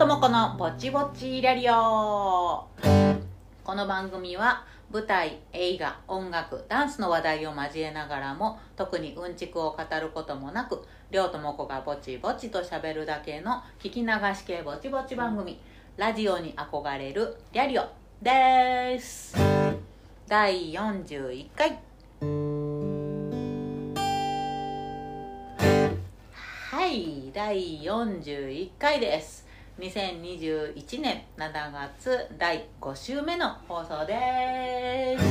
ともこのぼちぼちラリオ。この番組は舞台映画音楽ダンスの話題を交えながらも特にうんちくを語ることもなくりょうともこがぼちぼちとしゃべるだけの聞き流し系ぼちぼち番組ラジオに憧れるリャリオです。第41回。はい第41回です。2021年7月第5週目の放送です。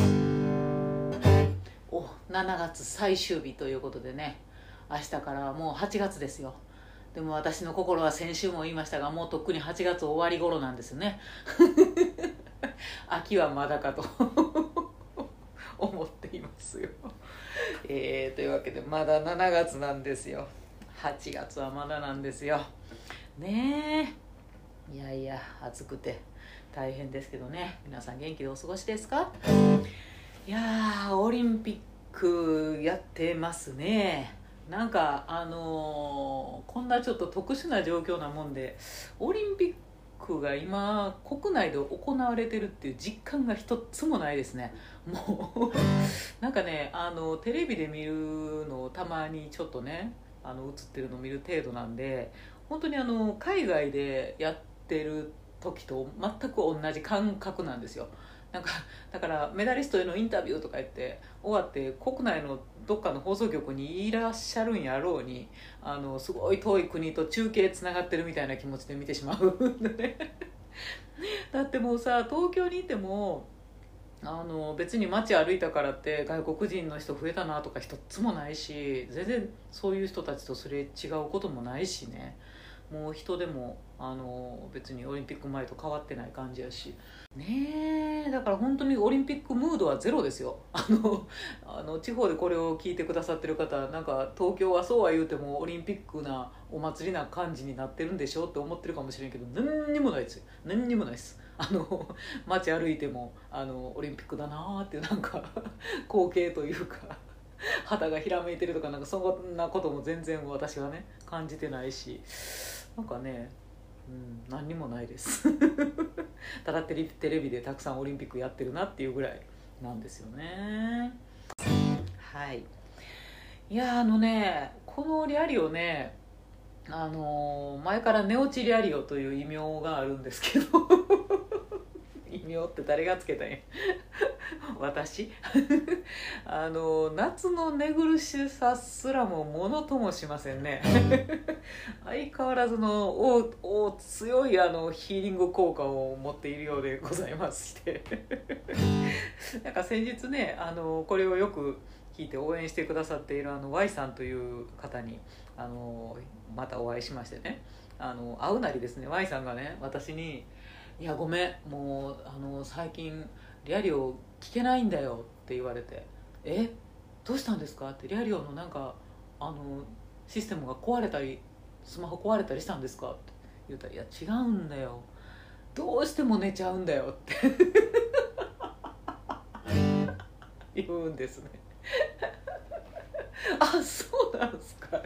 お7月最終日ということでね。明日からもう8月ですよ。でも私の心は先週も言いましたがもうとっくに8月終わり頃なんですね。秋はまだかと。思っていますよ。えー、というわけでまだ7月なんですよ。8月はまだなんですよ。ねえ。いやいや暑くて大変ですけどね。皆さん元気でお過ごしですか？いやーオリンピックやってますね。なんかあのーこんなちょっと特殊な状況なもんでオリンピックが今国内で行われてるっていう実感が一つもないですね。もう なんかねあのテレビで見るのをたまにちょっとねあの映ってるのを見る程度なんで本当にあの海外でやっててる時と全く同じ感覚なんですよ。なんかだからメダリストへのインタビューとか言って終わって国内のどっかの放送局にいらっしゃるんやろうにあのすごい遠い国と中継つながってるみたいな気持ちで見てしまう。んでねだってもうさ東京にいてもあの別に街歩いたからって外国人の人増えたなとか一つもないし全然そういう人たちとすれ違うこともないしね。もう人でもあの別にオリンピック前と変わってない感じやし。ねえだから本当にオリンピックムードはゼロですよ。あのあの地方でこれを聞いてくださってる方なんか東京はそうは言うてもオリンピックなお祭りな感じになってるんでしょって思ってるかもしれんけど何にもないです。よ何にもないです。あの 街歩いてもあのオリンピックだなーっていうなんか 光景というか肌がひらめいてるとかなんかそんなことも全然私はね感じてないし。なんかね、うん、何にもないです。ただテレビテレビでたくさんオリンピックやってるなっていうぐらいなんですよね。はい。いやあのねこのリアリオねあの前から寝落ちリアリオという異名があるんですけど。異名って誰がつけたんや？私？あの夏の寝苦しさすらもものともしませんね。相変わらずのおお強いあのヒーリング効果を持っているようでございまして。なんか先日ねあのこれをよく聞いて応援してくださっているあの Y さんという方にあのまたお会いしましてね。あの会うなりですね Y さんがね私に「いやごめん。もうあの最近リアリオ聞けないんだよ」って言われて「え？どうしたんですか?」って「リアリオのなんかあのシステムが壊れたりスマホ壊れたりしたんですか?」って言ったら「いや違うんだよ。どうしても寝ちゃうんだよ」って。言うんですね。あそうなんですか。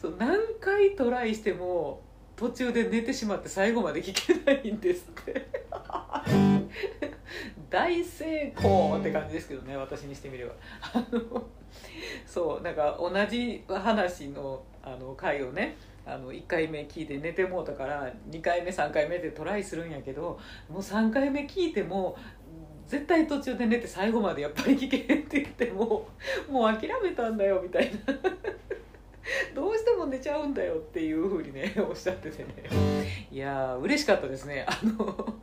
そう何回トライしても途中で寝てしまって最後まで聞けないんですって。大成功って感じですけどね私にしてみれば。あのそうなんか同じ話のあの回をねあの1回目聞いて寝てもうたから2回目3回目でトライするんやけどもう3回目聞いても絶対途中で寝て最後までやっぱり聞けへんって言ってもうもう諦めたんだよみたいな。どうしても寝ちゃうんだよっていうふうにね おっしゃっててね。いやー嬉しかったですね。あの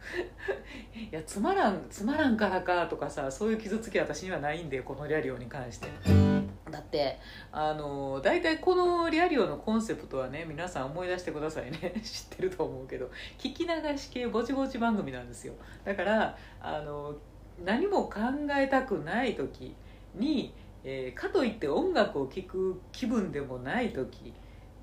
いやつまらんつまらんからかとかさそういう傷つき私にはないんでこのリアリオに関して。だってあの大体このリアリオのコンセプトはね皆さん思い出してくださいね。知ってると思うけど。聞き流し系ぼちぼち番組なんですよ。だからあの何も考えたくない時に、えーかといって音楽を聴く気分でもない時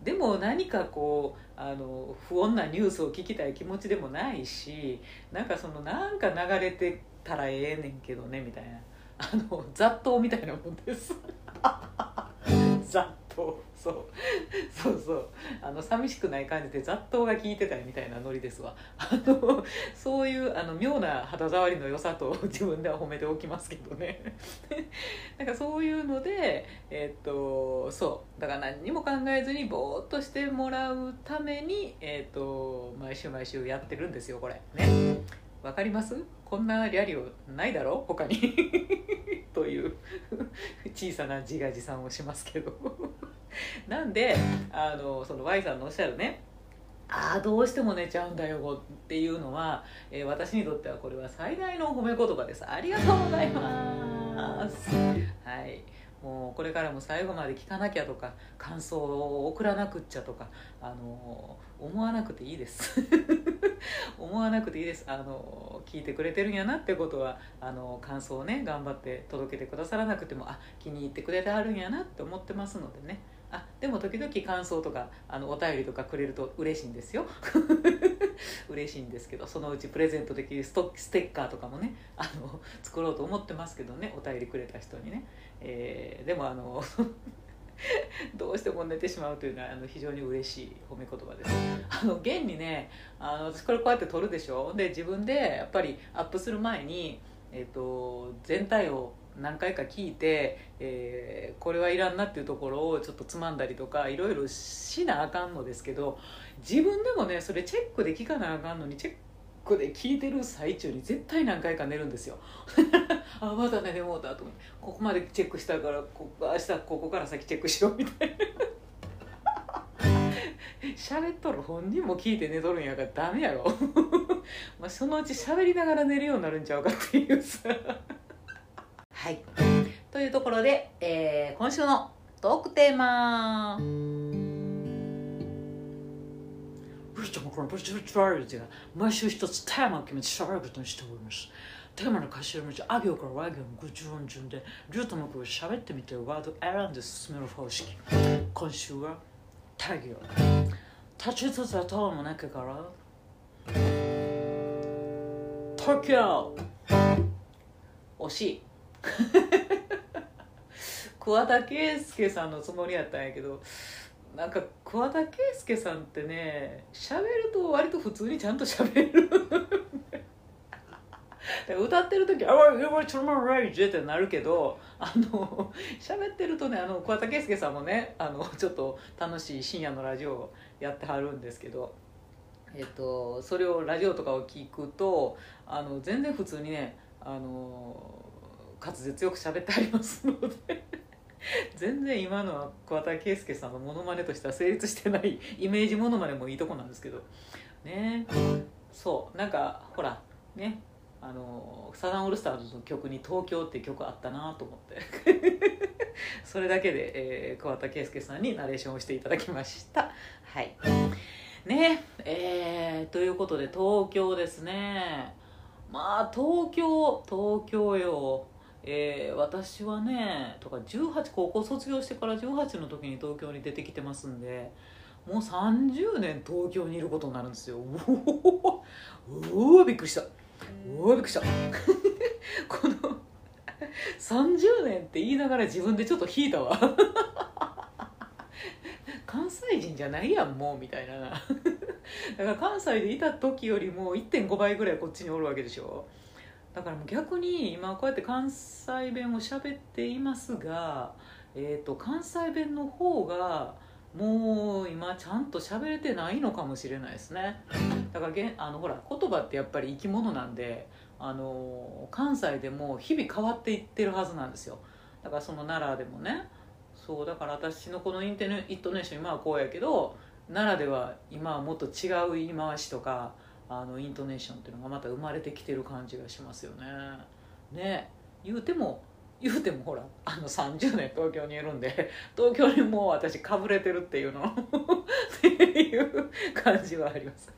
でも何かこうあの不穏なニュースを聞きたい気持ちでもないしなんかそのなんか流れてたらええねんけどねみたいな。あの雑踏みたいなもんです。雑踏。そう。そうそう。あの寂しくない感じで雑踏が効いてたりみたいなノリですわ。あのそういうあの妙な肌触りの良さと 自分では褒めておきますけどね。なんかそういうのでえっとそう。だから何にも考えずにぼーっとしてもらうためにえっと毎週毎週やってるんですよこれ。ね。わかります？こんなリャリオないだろ？他に？という 小さな自画自賛をしますけど。なんであのその Y さんのおっしゃるねああどうしても寝ちゃうんだよっていうのは、えー、私にとってはこれは最大の褒め言葉です。ありがとうございます。はい。もうこれからも最後まで聞かなきゃとか感想を送らなくっちゃとかあの思わなくていいです。思わなくていいです。あの聞いてくれてるんやなってことはあの感想をね頑張って届けてくださらなくてもあ気に入ってくれてはるんやなって思ってますのでね。あでも時々感想とかあのお便りとかくれると嬉しいんですよ。嬉しいんですけどそのうちプレゼントできるストステッカーとかもねあの作ろうと思ってますけどねお便りくれた人にね。えー、でもあの どうしても寝てしまうというのはあの非常に嬉しい褒め言葉です。あの現にねあの私これこうやって撮るでしょ？で自分でやっぱりアップする前に、えーと、全体を何回か聞いて、えー、これはいらんなっていうところをちょっとつまんだりとかいろいろしなあかんのですけど自分でもねそれチェックで聞かなあかんのにチェックで聞いてる最中に絶対何回か寝るんですよ。あまだ寝てもうたと思って。ここまでチェックしたからこ明日ここから先チェックしようみたいな。喋っとる本人も聞いて寝とるんやからダメやろ。まあそのうち喋りながら寝るようになるんちゃうかっていうさ。はい。というところで、えー、今週のトークテーマ毎週一つテーマを決めて喋ることにしております。テーマの頭文字あ行から和行の50音順でルートの句を喋ってみてワード選んで進める方式。今週は太行立ちつつ頭の中から東京惜しい。桑田佳祐さんのつもりやったんやけどなんか桑田佳祐さんってね喋ると割と普通にちゃんと喋る。歌ってる時「あわやばちょっとライジ」ってなるけどあの喋ってるとねあの桑田佳祐さんもねあのちょっと楽しい深夜のラジオをやってはるんですけど、えっと、それをラジオとかを聞くとあの全然普通にねあの滑舌よく喋ってありますので。全然今のは桑田佳祐さんのモノマネとしては成立してない イメージモノマネもいいとこなんですけど。ね。そう。なんかほらね。あのサザンオールスターズの曲に「東京」って曲あったなと思って。それだけで、えー、桑田佳祐さんにナレーションをしていただきました。はい。ね。えー、ということで東京ですね。まあ東京東京よ。えー、私はねとか18高校卒業してから18の時に東京に出てきてますんでもう30年東京にいることになるんですよ。うおびっくりした。うわびっくりした。この30年って言いながら自分でちょっと引いたわ。関西人じゃないやんもうみたいな。だから関西でいた時よりも1.5倍ぐらいこっちにおるわけでしょ。だからもう逆に今こうやって関西弁を喋っていますが、えーと、関西弁の方がもう今ちゃんと喋れてないのかもしれないですね。だからげあのほら言葉ってやっぱり生き物なんであの関西でも日々変わっていってるはずなんですよ。だからその奈良でもね。そうだから私のこのインテネイントネーション今はこうやけど奈良では今はもっと違う言い回しとかあのイントネーションっていうのがまた生まれてきてる感じがしますよね。ね。言うても言うてもほらあの30年東京にいるんで東京にもう私かぶれてるっていうの。っていう感じはあります。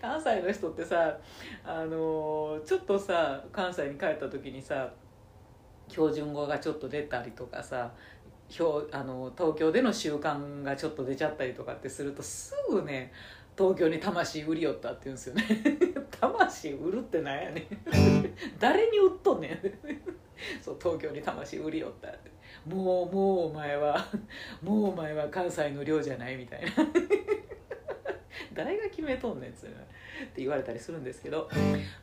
関西の人ってさあのちょっとさ関西に帰った時にさ標準語がちょっと出たりとかさあの東京での習慣がちょっと出ちゃったりとかってするとすぐね東京に魂売りよったって言うんですよね。魂売るってなんやねん。誰に売っとんねん。そう東京に魂売りよったって。もうもうお前はもうお前は関西の寮じゃないみたいな。誰が決めとんねんつって言われたりするんですけど。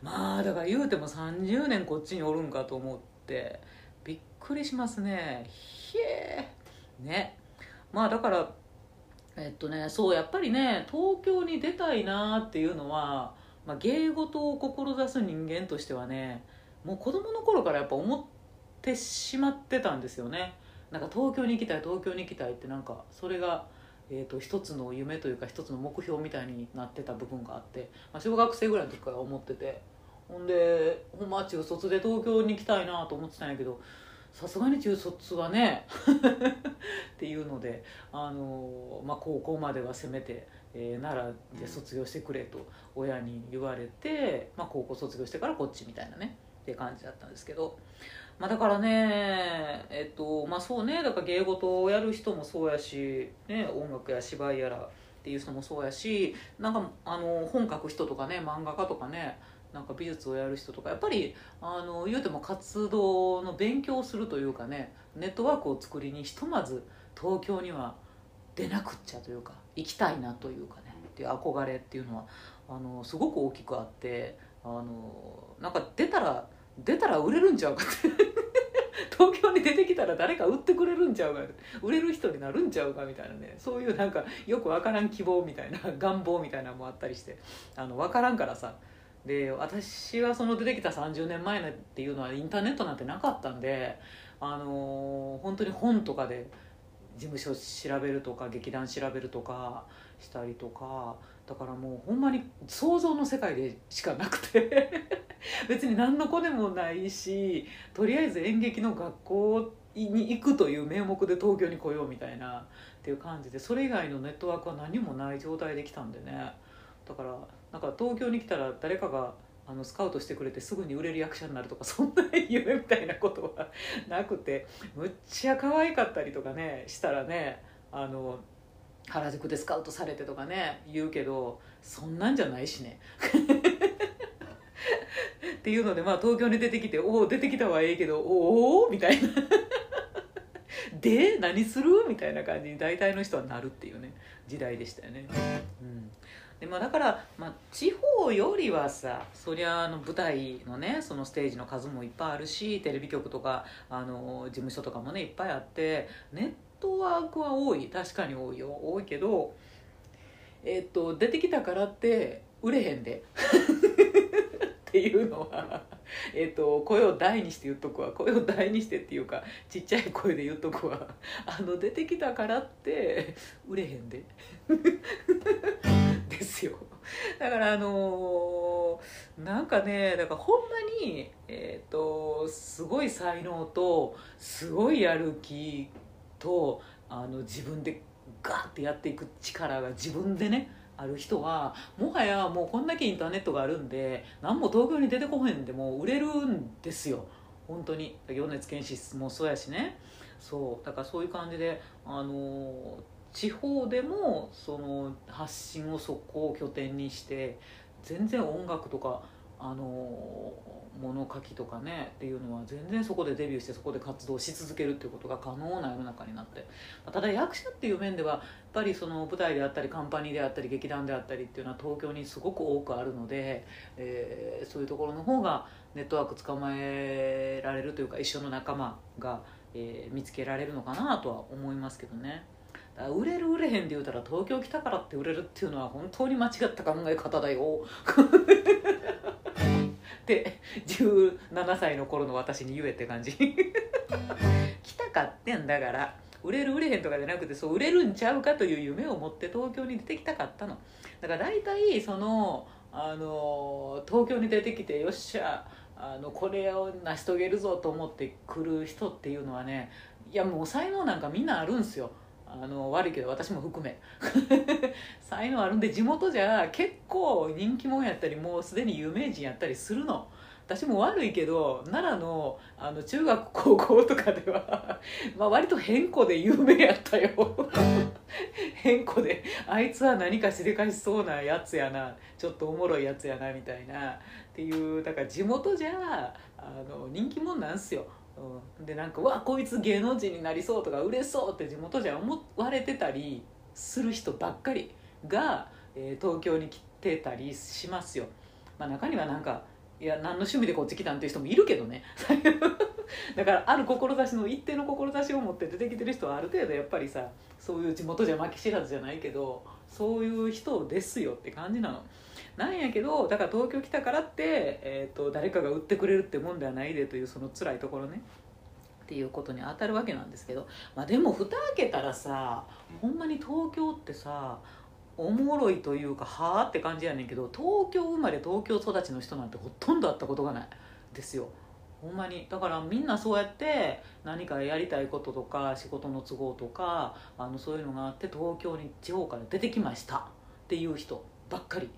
まあだから言うても30年こっちにおるんかと思ってびっくりしますね。ひえね。まあだからえっとねそうやっぱりね東京に出たいなっていうのは、まあ、芸事を志す人間としてはねもう子供の頃からやっぱ思ってしまってたんですよね。なんか東京に行きたい東京に行きたいってなんかそれが、えーと、一つの夢というか一つの目標みたいになってた部分があって、まあ、小学生ぐらいの時から思ってて。ほんでほんま中卒で東京に行きたいなと思ってたんやけどさすがに中卒はね っていうので、あのまあ、高校まではせめて、えー、奈良で卒業してくれと親に言われて、まあ、高校卒業してからこっちみたいなねって感じだったんですけど、まあ、だからねえっとまあそうねだから芸事をやる人もそうやし、ね、音楽や芝居やらっていう人もそうやしなんかあの本書く人とかね漫画家とかねなんか美術をやる人とかやっぱりあの言うても活動の勉強をするというかねネットワークを作りにひとまず東京には出なくっちゃというか行きたいなというかねっていう憧れっていうのはあのすごく大きくあってあのなんか出たら出たら売れるんちゃうかって。東京に出てきたら誰か売ってくれるんちゃうか売れる人になるんちゃうかみたいなね。そういうなんかよく分からん希望みたいな願望みたいなのもあったりしてあの分からんからさで私はその出てきた30年前っていうのはインターネットなんてなかったんであのー、本当に本とかで事務所調べるとか劇団調べるとかしたりとかだからもうほんまに想像の世界でしかなくて 別に何の子でもないしとりあえず演劇の学校に行くという名目で東京に来ようみたいなっていう感じでそれ以外のネットワークは何もない状態で来たんでね。だからなんか東京に来たら誰かがあのスカウトしてくれてすぐに売れる役者になるとか そんな夢みたいなことはなくてむっちゃ可愛かったりとかねしたらねあの原宿でスカウトされてとかね言うけどそんなんじゃないしね っていうのでまあ東京に出てきて「おお出てきたはええけどおお?」みたいな で何する？みたいな感じに大体の人はなるっていうね時代でしたよね。うんでまあ、だから、まあ、地方よりはさそりゃあの舞台のねそのステージの数もいっぱいあるしテレビ局とかあの事務所とかもねいっぱいあってネットワークは多い。確かに多いよ。多いけど、えっと出てきたからって売れへんで。っていうのはえっと声を大にして言っとくわ。声を大にしてっていうかちっちゃい声で言っとくわ。あの出てきたからって売れへんで。ですよ。だからあのー、なんかねだからほんまにえっ、ー、とすごい才能とすごいやる気とあの自分でガーってやっていく力が自分でねある人はもはやもうこんだけインターネットがあるんで何も東京に出てこへんでも売れるんですよ。本当に。行熱検視もそうやしね。そう。だからそういう感じであの地方でもその発信をそこを拠点にして全然音楽とかあの物書きとかねっていうのは全然そこでデビューしてそこで活動し続けるっていうことが可能な世の中になってただ役者っていう面ではやっぱりその舞台であったりカンパニーであったり劇団であったりっていうのは東京にすごく多くあるので、えー、そういうところの方がネットワーク捕まえられるというか一緒の仲間が、えー、見つけられるのかなとは思いますけどね。売れる売れへんって言うたら東京来たからって売れるっていうのは本当に間違った考え方だよ。って17歳の頃の私に言えって感じ。来たかってんだから売れる売れへんとかじゃなくてそう売れるんちゃうかという夢を持って東京に出てきたかったの。だから大体そのあの東京に出てきてよっしゃあのこれを成し遂げるぞと思って来る人っていうのはねいやもう才能なんかみんなあるんすよ。あの悪いけど私も含め。才能あるんで地元じゃ結構人気者やったりもうすでに有名人やったりするの。私も悪いけど奈良のあの中学高校とかでは まあ割と変子で有名やったよ。変子であいつは何かしでかしそうなやつやなちょっとおもろいやつやなみたいな。っていうだから地元じゃあの人気者なんすよ。うん、でなんか「わこいつ芸能人になりそう」とか「売れそう」って地元じゃ思われてたりする人ばっかりが、えー東京に来てたりしますよ、まあ、中にはなんかいや何の趣味でこっち来たんっていう人もいるけどね。だからある志の一定の志を持って出てきてる人はある程度やっぱりさそういう地元じゃ負け知らずじゃないけどそういう人ですよって感じなの。なんやけどだから東京来たからって、えー、と誰かが売ってくれるってもんではないでというその辛いところね。っていうことに当たるわけなんですけど、まあ、でも蓋開けたらさほんまに東京ってさおもろいというかはあって感じやねんけど東京生まれ東京育ちの人なんてほとんど会ったことがないですよ。ほんまに。だからみんなそうやって何かやりたいこととか仕事の都合とかあのそういうのがあって東京に地方から出てきましたっていう人ばっかり。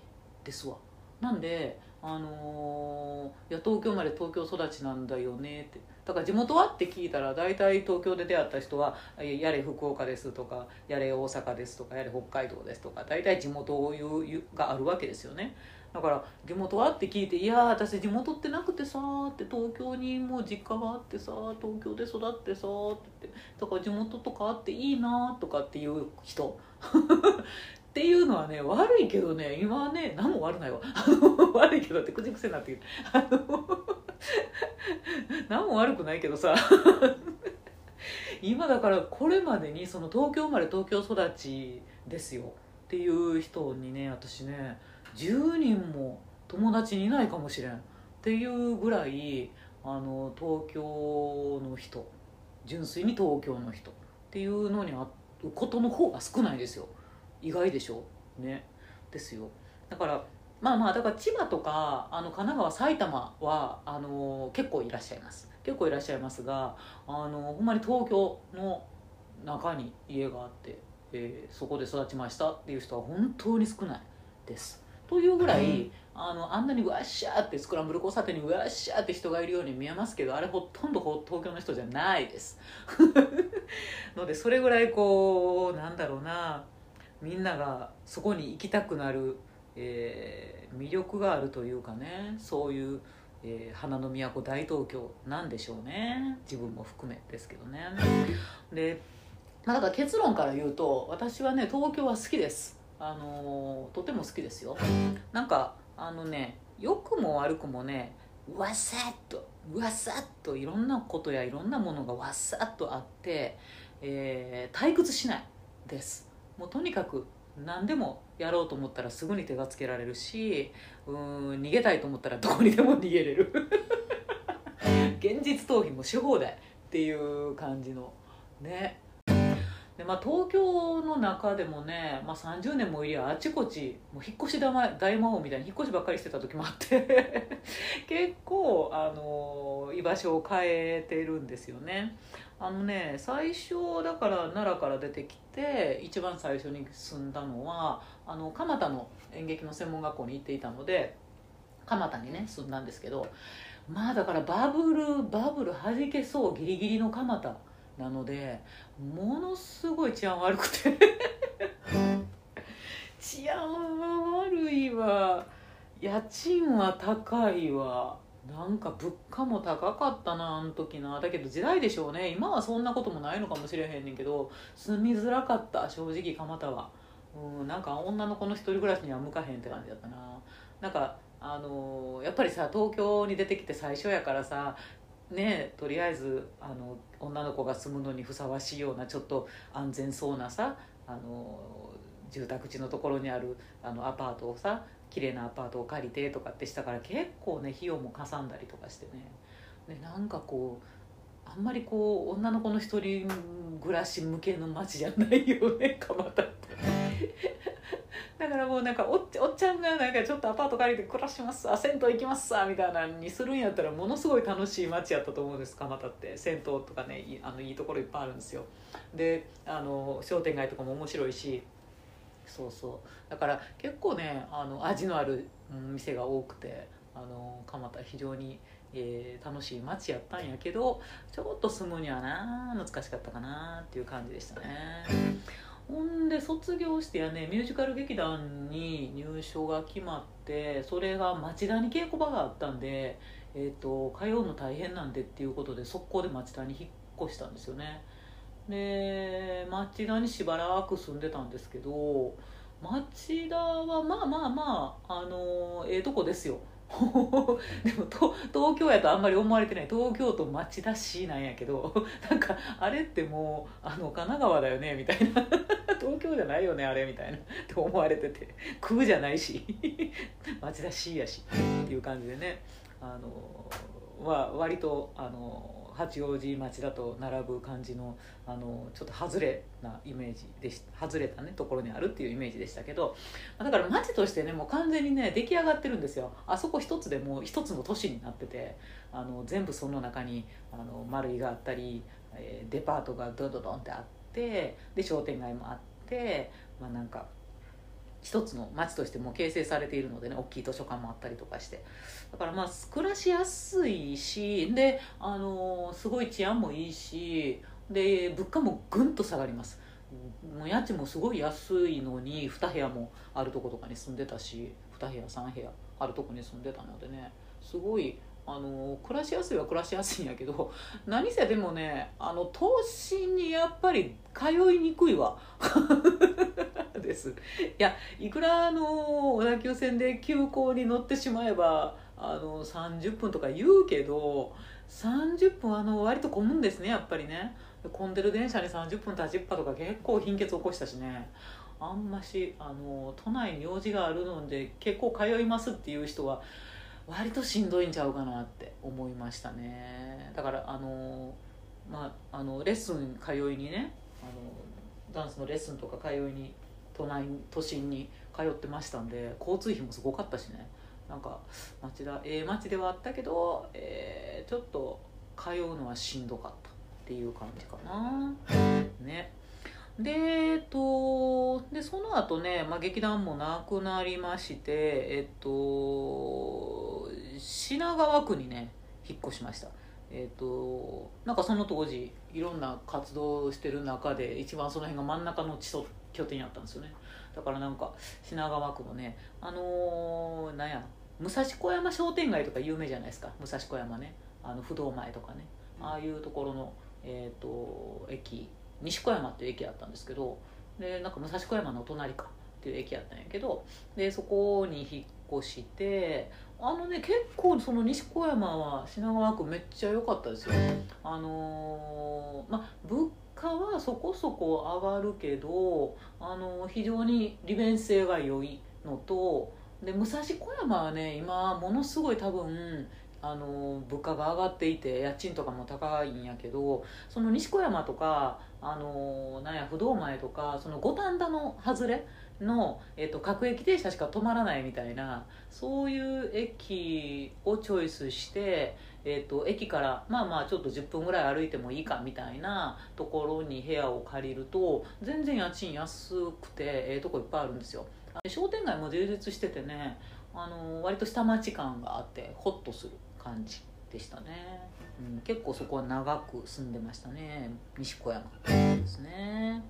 ですわ。なんであのーいや東京生まれ東京育ちなんだよねって。だから地元は？って聞いたら大体東京で出会った人は「やれ福岡です」とか「やれ大阪です」とか「やれ北海道です」とか大体地元を言うがあるわけですよね。だから地元は？って聞いて「いや私地元ってなくてさ」って東京にもう実家があってさ東京で育ってさってってだから地元とかあっていいなとかっていう人。っていうのはね悪いけどね今はね何も悪ないわ。悪いけどって口癖になってきてあの何も悪くないけどさ。今だからこれまでにその東京生まれ東京育ちですよっていう人にね私ね10人も友達にいないかもしれんっていうぐらいあの東京の人。純粋に東京の人っていうのに会うことの方が少ないですよ。意外でしょ？ね。ですよ。だからまあまあだから千葉とかあの神奈川埼玉はあの結構いらっしゃいます。結構いらっしゃいますがあのほんまに東京の中に家があって、えーそこで育ちましたっていう人は本当に少ないです。というぐらいあのあんなにうわっしゃーってスクランブル交差点にうわっしゃーって人がいるように見えますけどあれほとんどほ東京の人じゃないです。のでそれぐらいこうなんだろうなみんながそこに行きたくなる、えー魅力があるというかねそういう、えー花の都大東京なんでしょうね。自分も含めですけどね。で、まあ、だから結論から言うと私はね東京は好きです。あのーとても好きですよ。なんかあのね良くも悪くもねわさっとわさっといろんなことやいろんなものがわさっとあって、えー退屈しないです。もうとにかく何でもやろうと思ったらすぐに手がつけられるしうん逃げたいと思ったらどこにでも逃げれる。現実逃避もし放題っていう感じのね。でまあ、東京の中でもね、まあ、30年もいりゃあちこちもう引っ越し大魔大魔王みたいに引っ越しばっかりしてた時もあって 結構あの居場所を変えてるんですよね。あのね最初だから奈良から出てきて一番最初に住んだのはあの蒲田の演劇の専門学校に行っていたので蒲田にね住んだんですけどまあだからバブルバブル弾けそうギリギリの蒲田なのでものすごい治安悪くて。治安は悪いわ。家賃は高いわ。なんか物価も高かったなあの時な。だけど時代でしょうね。今はそんなこともないのかもしれへんねんけど住みづらかった正直蒲田は。うんなんか女の子の一人暮らしには向かへんって感じだったな。なんかあのーやっぱりさ東京に出てきて最初やからさねとりあえずあの女の子が住むのにふさわしいようなちょっと安全そうなさあの住宅地のところにあるあのアパートをさ綺麗なアパートを借りてとかってしたから結構ね費用もかさんだりとかしてね。でなんかこうあんまりこう女の子の一人暮らし向けの街じゃないよね 蒲田って。だからもうなんかおっおっちゃんがなんかちょっとアパート借りて暮らしますあ銭湯行きますさみたいなのにするんやったらものすごい楽しい街やったと思うんです蒲田って。銭湯とかねいいあのいいところいっぱいあるんですよ。であの商店街とかも面白いしそうそう。だから結構ねあの味のある店が多くてあの蒲田非常に、えー楽しい街やったんやけどちょっと住むにはな難しかったかなっていう感じでしたね。ほんで卒業してやねミュージカル劇団に入所が決まってそれが町田に稽古場があったんでえーと、通うの大変なんでっていうことで速攻で町田に引っ越したんですよね。で町田にしばらく住んでたんですけど町田はまあまあまああのええー、とこですよ。でも東京やとあんまり思われてない。東京都町田市なんやけど なんかあれってもうあの神奈川だよねみたいな。東京じゃないよねあれみたいな。って思われてて。空じゃないし。町田市やし。っていう感じでね。あのは割とあの八王子町だと並ぶ感じのあのちょっと外れなイメージでし外れたねところにあるっていうイメージでしたけどだから町としてねもう完全にね出来上がってるんですよ。あそこ一つでもう一つの都市になっててあの全部その中にあの丸井があったり、え、デパートがドドドンってあってで商店街もあってまあなんか一つの町としても形成されているのでね大きい図書館もあったりとかして。だからまあ暮らしやすいしであのすごい治安もいいしで物価もぐんと下がります。もう家賃もすごい安いのに2部屋もあるとことかに住んでたし2部屋3部屋あるとこに住んでたのでねすごいあの暮らしやすいは暮らしやすいんやけど何せでもねあの都心にやっぱり通いにくいわ。です。いやいくらあの小田急線で急行に乗ってしまえばあの30分とか言うけど30分あの割と混むんですねやっぱりね。混んでる電車に30分立ちっぱとか結構貧血起こしたしね。あんましあの都内に用事があるので結構通いますっていう人は割としんどいんちゃうかなって思いましたね。だからあのまああのレッスン通いにねあのダンスのレッスンとか通いに都内都心に通ってましたんで交通費もすごかったしね。なんか町田ええー、町ではあったけど、えー、ちょっと通うのはしんどかったっていう感じかな。ね。でえっとでその後ね、まあ、劇団もなくなりましてえっと品川区にね引っ越しました。えっとなんかその当時いろんな活動してる中で一番その辺が真ん中の地礎拠点やったんですよね。だからなんか品川区のねあのー、なんや武蔵小山商店街とか有名じゃないですか。武蔵小山ね。あの不動前とかね。ああいうところの、えーと、駅。西小山っていう駅やったんですけど。でなんか武蔵小山の隣か。っていう駅やったんやけど。でそこに引っ越して。あのね結構その西小山は品川区めっちゃ良かったですよ。あのー、まあ物価はそこそこ上がるけどあの非常に利便性が良いのとで武蔵小山はね今ものすごい多分あの物価が上がっていて家賃とかも高いんやけどその西小山とかあのなんや不動前とかその五反田の外れの、えっと、各駅停車しか止まらないみたいなそういう駅をチョイスして、えっと、駅からまあまあちょっと10分ぐらい歩いてもいいかみたいなところに部屋を借りると全然家賃安くてええとこいっぱいあるんですよ。商店街も充実しててねあの割と下町感があってホッとする感じでしたね、うん、結構そこは長く住んでましたね。西小山ですね。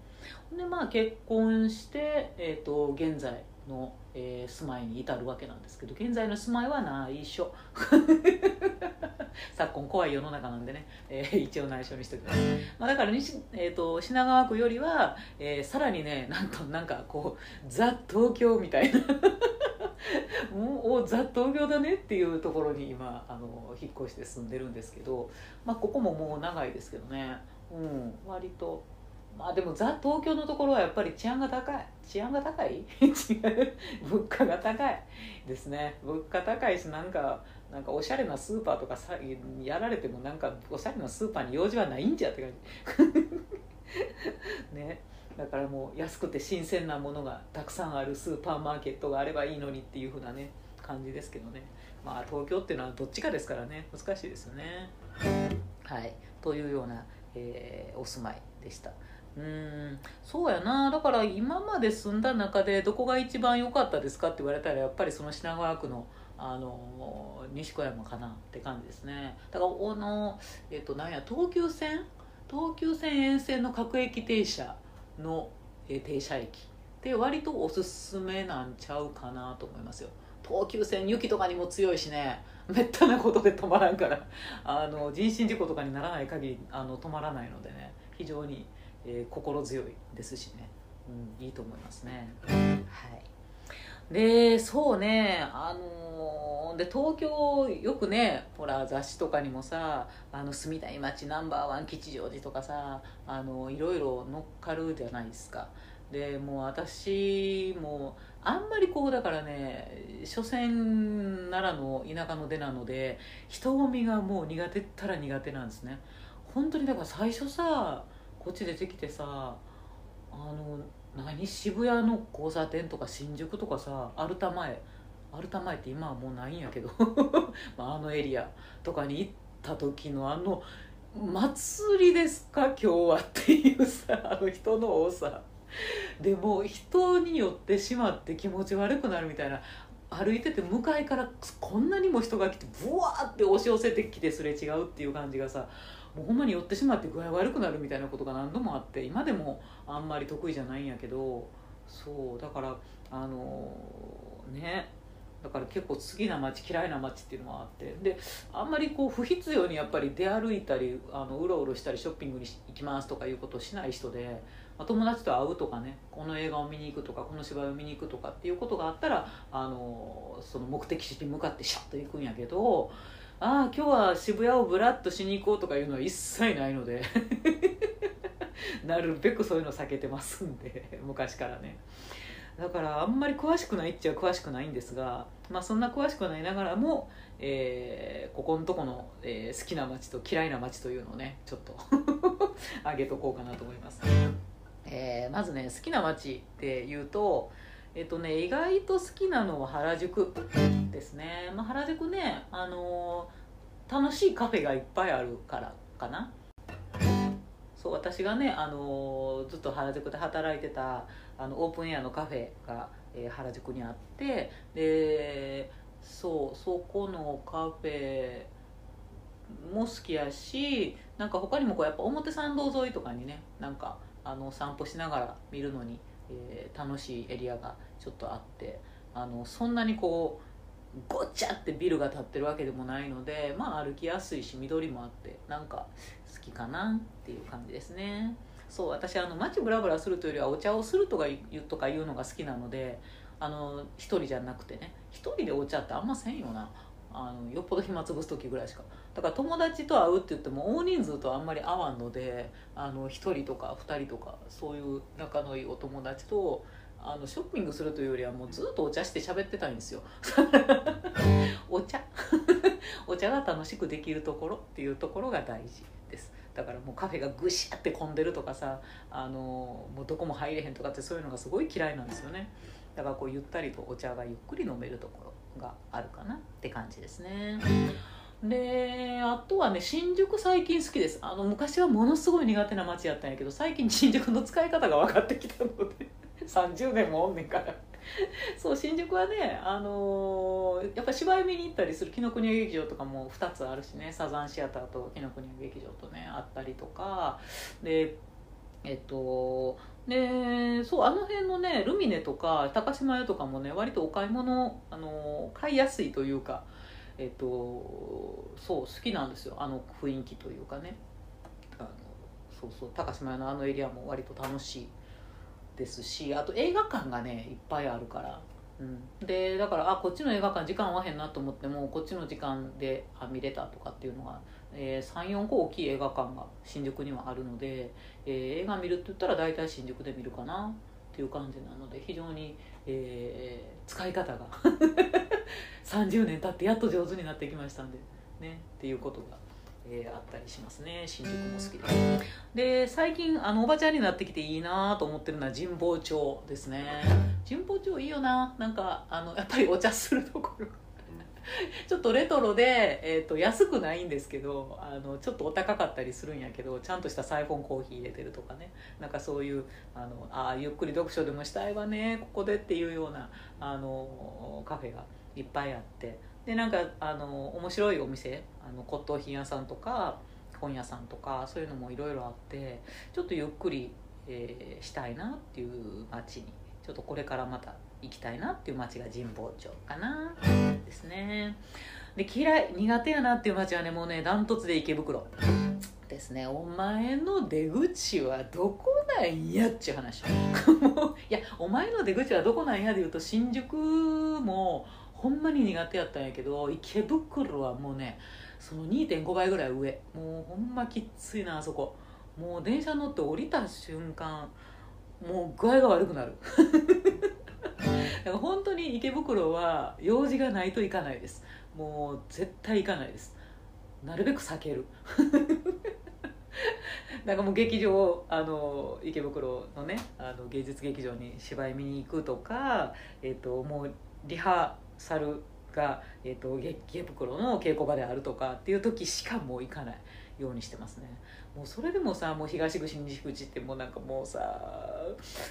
でまあ結婚して、えーと、現在の、えー、住まいに至るわけなんですけど現在の住まいは内緒 昨今怖い世の中なんでね、えー、一応内緒にしておきます、まあ、だから西、えーと、品川区よりは、えー、さらにねなんとなんかこうザ東京みたいな。もうザ東京だねっていうところに今あの引っ越して住んでるんですけど、まあ、ここももう長いですけどね、うん、割と。まあでもザ東京のところはやっぱり治安が高い。治安が高い？違う。物価が高いですね。物価高いしなんかなんかおしゃれなスーパーとかさやられてもなんかおしゃれなスーパーに用事はないんじゃって感じ。ね。だからもう安くて新鮮なものがたくさんあるスーパーマーケットがあればいいのにっていうふうなね感じですけどね。まあ東京っていうのはどっちかですからね。難しいですよね。はい。というような、えー、お住まいでした。うん。そうやな。だから今まで住んだ中でどこが一番良かったですかって言われたらやっぱりその品川区のあの西小山かなって感じですね。だからあのえっとなんや東急線東急線沿線の各駅停車の、え停車駅って割とおすすめなんちゃうかなと思いますよ。東急線雪とかにも強いしね。めったなことで止まらんから。あの人身事故とかにならない限りあの止まらないのでね。非常に、えー、心強いですしね、うん、いいと思いますね。はい。でそうねあのー、で東京よくねほら雑誌とかにもさあの住みたい街ナンバーワン吉祥寺とかさあのいろいろ乗っかるじゃないですか。でもう私もあんまりこうだからね所詮奈良の田舎の出なので人混みがもう苦手ったら苦手なんですね。本当にだから最初さこっち出てきてさあの何渋谷の交差点とか新宿とかさアルタ前アルタ前って今はもうないんやけど あのエリアとかに行った時のあの祭りですか今日はっていうさ あの人の多さ。でも人によってしまって気持ち悪くなるみたいな。歩いてて向かいからこんなにも人が来てブワーって押し寄せてきてすれ違うっていう感じがさもうほんまに寄ってしまって具合悪くなるみたいなことが何度もあって今でもあんまり得意じゃないんやけどそうだからあのねだから結構好きな街嫌いな街っていうのもあってであんまりこう不必要にやっぱり出歩いたりあのうろうろしたりショッピングに行きますとかいうことをしない人で、まあ、友達と会うとかねこの映画を見に行くとかこの芝居を見に行くとかっていうことがあったらあのその目的地に向かってシャッと行くんやけどああ今日は渋谷をぶらっとしに行こうとかいうのは一切ないので なるべくそういうの避けてますんで昔からね。だからあんまり詳しくないっちゃ詳しくないんですが、まあ、そんな詳しくないながらも、えー、ここのとこの、えー、好きな街と嫌いな街というのをねちょっと 上げとこうかなと思います、えー、まずね好きな街っていうとえっとね意外と好きなのは原宿ですね、まあ、原宿ね、あのー、楽しいカフェがいっぱいあるからかな。そう私がね、あのー、ずっと原宿で働いてたあのオープンエアのカフェが、えー、原宿にあってでそうそこのカフェも好きやしなんか他にもこうやっぱ表参道沿いとかにねなんかあの散歩しながら見るのに、えー、楽しいエリアがちょっとあってあのそんなにこうごっちゃってビルが建ってるわけでもないのでまあ歩きやすいし緑もあってなんか好きかなっていう感じですね。そう私あの街ブラブラするというよりはお茶をするとか言うとか言うのが好きなのであの一人じゃなくてね一人でお茶ってあんませんよな。あのよっぽど暇つぶす時ぐらいしか。だから友達と会うって言っても大人数とあんまり会わんのであの1人とか2人とかそういう仲のいいお友達とあのショッピングするというよりはもうずっとお茶して喋ってたいんですよ。お茶。お茶が楽しくできるところっていうところが大事です。だからもうカフェがぐしゃって混んでるとかさあのもうどこも入れへんとかってそういうのがすごい嫌いなんですよね。だからこうゆったりとお茶がゆっくり飲めるところがあるかなって感じですね。であとはね新宿最近好きです。あの昔はものすごい苦手な街やったんやけど最近新宿の使い方が分かってきたので 30年もおんねんから。そう新宿はね、あのー、やっぱ芝居見に行ったりする紀ノ国屋劇場とかも2つあるしね。サザンシアターと紀ノ国屋劇場とねあったりとか。でえっとでそうあの辺のねルミネとか高島屋とかもね割とお買い物、あの、買いやすいというかえっとそう好きなんですよ。あの雰囲気というかね。あのそうそう高島屋のあのエリアも割と楽しいですしあと映画館がねいっぱいあるから、うん、でだからあこっちの映画館時間合わへんなと思ってもこっちの時間であ見れたとかっていうのが、えー、34個大きい映画館が新宿にはあるので、えー、映画見るって言ったら大体新宿で見るかなっていう感じなので非常に、えー、使い方が 30年経ってやっと上手になってきましたんでねっていうことがえー、あったりしますね。新宿も好きで。で最近あのおばちゃんになってきていいなと思ってるのは神保町ですね。神保町いいよな。なんかあのやっぱりお茶するところ。ちょっとレトロで、えーと、安くないんですけどあのちょっとお高かったりするんやけどちゃんとしたサイフォンコーヒー入れてるとかね。なんかそういうあのあゆっくり読書でもしたいわねここでっていうようなあのカフェがいっぱいあって。でなんかあの面白いお店あの骨董品屋さんとか本屋さんとかそういうのもいろいろあってちょっとゆっくり、えー、したいなっていう街にちょっとこれからまた行きたいなっていう街が神保町かな。ですね。で嫌い苦手やなっていう街はねもうねダントツで池袋ですね。お前の出口はどこなんやっちゅう話 いやお前の出口はどこなんやで言うと新宿もほんまに苦手やったんやけど池袋はもうねその2.5倍ぐらい上。もうほんまきっついなあそこ。もう電車乗って降りた瞬間もう具合が悪くなる。本当に池袋は用事がないと行かないです。もう絶対行かないです。なるべく避ける。なんかもう劇場あの池袋のねあの芸術劇場に芝居見に行くとか、えー、ともうリハーサルが、えー、と池袋の稽古場であるとかっていう時しかもう行かない。ようにしてますね。もうそれでもさもう東口西口ってもうなんかもうさ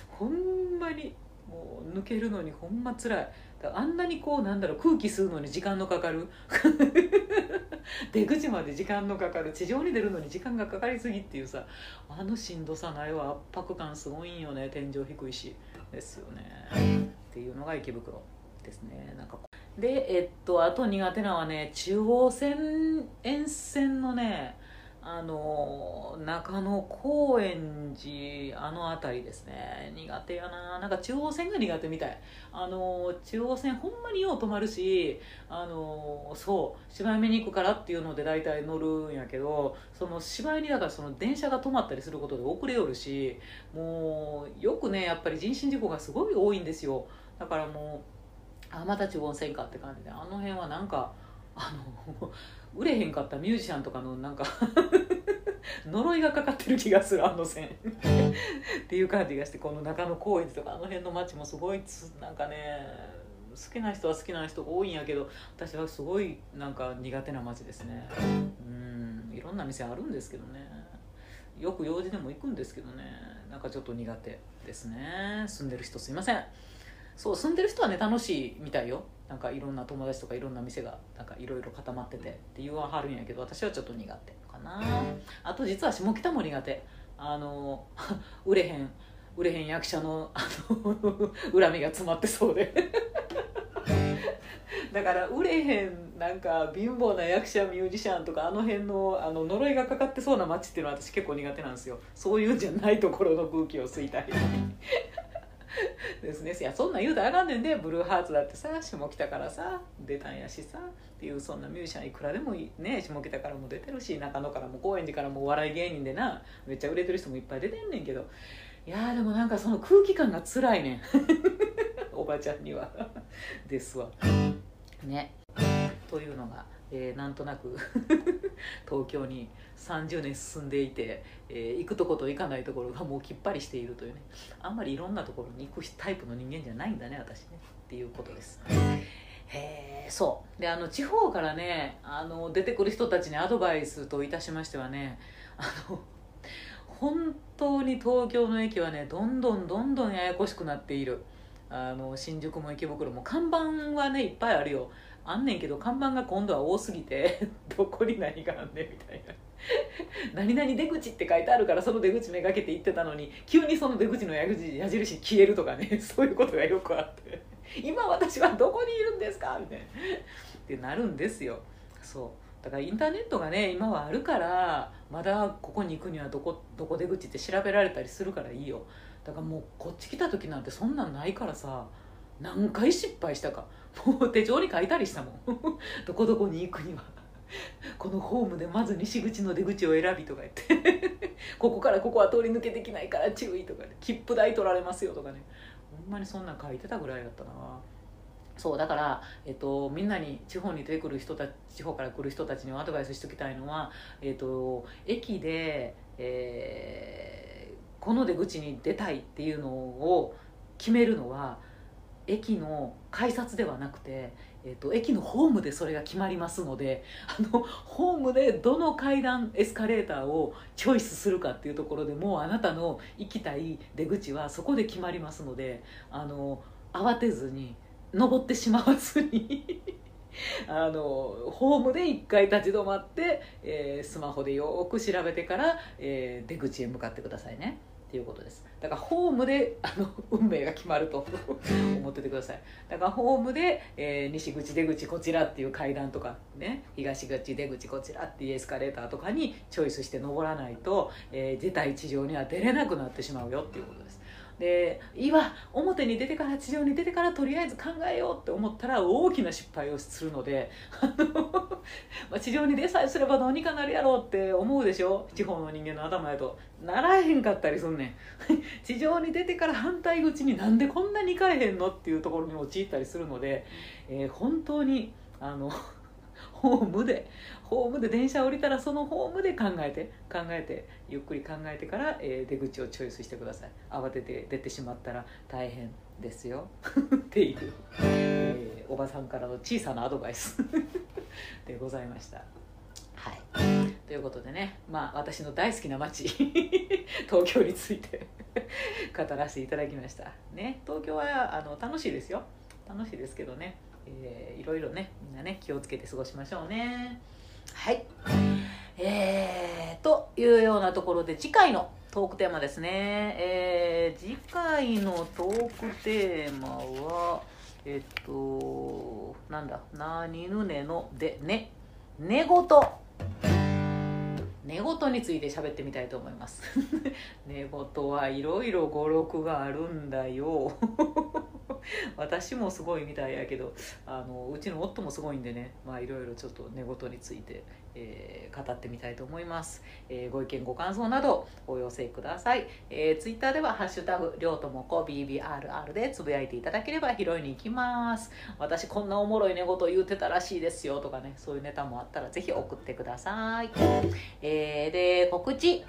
ほんまにもう抜けるのにほんま辛い。あんなにこうなんだろう空気吸うのに時間のかかる。出口まで時間のかかる。地上に出るのに時間がかかりすぎっていうさあのしんどさないわ。圧迫感すごいんよね。天井低いし。ですよね。っていうのが池袋ですね。なんかでえっとあと苦手なのはね中央線沿線のねあの中野高円寺あの辺りですね。苦手やな。なんか中央線が苦手みたい。あの中央線ほんまによう止まるしあのそう芝居見に行くからっていうので大体乗るんやけどその芝居にだからその電車が止まったりすることで遅れよるしもうよくねやっぱり人身事故がすごい多いんですよ。だからもうあまた中央線かって感じであの辺はなんかあの売れへんかったミュージシャンとかのなんか呪いがかかってる気がするあの線。っていう感じがしてこの中野高円寺とかあの辺の街もすごいつなんかね好きな人は好きな人多いんやけど私はすごいなんか苦手な街ですね。うんいろんな店あるんですけどね。よく用事でも行くんですけどね。なんかちょっと苦手ですね。住んでる人すいません。そう住んでる人はね楽しいみたいよ。なんかいろんな友達とかいろんな店がなんかいろいろ固まっててって言わはるんやけど私はちょっと苦手かな。あと実は下北も苦手あの 売れへん売れへん役者のあの 恨みが詰まってそうで。だから売れへんなんか貧乏な役者ミュージシャンとかあの辺のあの呪いがかかってそうな街っていうのは私結構苦手なんですよ。そういうんじゃないところの空気を吸いたい。ですね。いやそんな言うたらあかんねんで。ブルーハーツだってさ下北からさ出たんやしさっていうそんなミュージシャンいくらでもね下北からも出てるし中野からも高円寺からもお笑い芸人でなめっちゃ売れてる人もいっぱい出てんねんけど。いやでもなんかその空気感が辛いねん。おばちゃんには。ですわ。ね。というのが、えー、なんとなく 東京に30年進んでいて、えー、行くとこと行かないところがもうきっぱりしているというね。あんまりいろんなところに行くタイプの人間じゃないんだね私ね。っていうことです。へえそう。であの地方からねあの出てくる人たちにアドバイスといたしましてはねあの本当に東京の駅はねどんどんどんどんややこしくなっている。あの新宿も池袋も看板はねいっぱいあるよ。あんねんけど看板が今度は多すぎて どこに何があんねんみたいな。何々出口って書いてあるからその出口めがけて行ってたのに急にその出口の矢印消えるとかね そういうことがよくあって。今私はどこにいるんですかみたいな。ってなるんですよ。そう。だからインターネットがね今はあるからまだここに行くにはどこどこ出口って調べられたりするからいいよ。だからもうこっち来た時なんてそんなんないからさ何回失敗したか。もう手帳に書いたりしたもん。どこどこに行くには。このホームでまず西口の出口を選びとか言って。ここからここは通り抜けできないから注意とか切符代取られますよとかね。ほんまにそんなん書いてたぐらいだったな。そうだから、えっと、みんなに地方に出てくる人たち地方から来る人たちにアドバイスしておきたいのは、えっと、駅で、えー、この出口に出たいっていうのを決めるのは駅の改札ではなくて、えーと、駅のホームでそれが決まりますのであのホームでどの階段エスカレーターをチョイスするかっていうところでもうあなたの行きたい出口はそこで決まりますのであの慌てずに登ってしまわずに あのホームで1回立ち止まって、えー、スマホでよく調べてから、えー、出口へ向かってくださいね。っっていうことです。だからホームであの運命が決まると 思っててください。だからホームで、えー、西口出口こちらっていう階段とかね東口出口こちらっていうエスカレーターとかにチョイスして登らないと、えー、出たい地上には出れなくなってしまうよっていうことです。でいいわ表に出てから地上に出てからとりあえず考えようって思ったら大きな失敗をするのでまあ地上に出さえすればどうにかなるやろうって思うでしょ？地方の人間の頭やと。ならへんかったりすんねん。地上に出てから反対口になんでこんなに行かれへんのっていうところに陥ったりするので、えー、本当にあの ホームでホームで電車降りたらそのホームで考えて考えてゆっくり考えてから、えー、出口をチョイスしてください。慌てて出てしまったら大変ですよ。っていう、えー、おばさんからの小さなアドバイス。でございました。はい。ということでねまあ私の大好きな街 東京について 語らせていただきました。ね東京はあの楽しいですよ。楽しいですけどね。えー、いろいろねみんなね気をつけて過ごしましょうね。はい。えー、というようなところで次回のトークテーマですね、えー、次回のトークテーマはえっとなんだ？何ぬねのでね。寝言寝言について喋ってみたいと思います。寝言はいろいろ語録があるんだよ。私もすごいみたいやけどあのうちの夫もすごいんでねまあいろいろちょっと寝言について、えー、語ってみたいと思います、えー、ご意見ご感想などお寄せください、えー、ツイッターでは「ハッシュタグりょうともこ BBRR」でつぶやいていただければ拾いに行きます。私こんなおもろい寝言言うてたらしいですよとかねそういうネタもあったらぜひ送ってください、えー、で告知。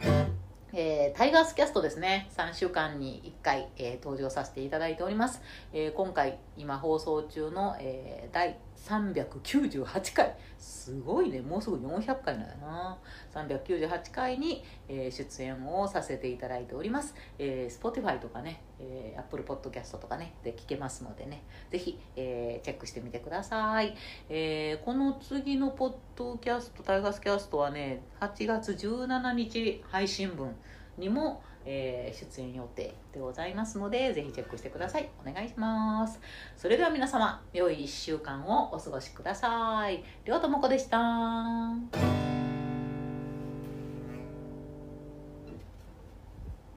えー、タイガースキャストですね。3週間に1回、えー、登場させていただいております、えー、今回今放送中の、え第398回。すごいね。もうすぐ400回なんやな。398回に、えー出演をさせていただいております、えー、Spotify とかね、えー、Apple Podcast とかねで聞けますのでね。ぜひ、えー、チェックしてみてください、えー、この次のポッドキャストタイガースキャストはね8月17日配信分にもえー、出演予定でございますので、ぜひチェックしてください。お願いします。それでは皆様、良い1週間をお過ごしください。りょうともこでした。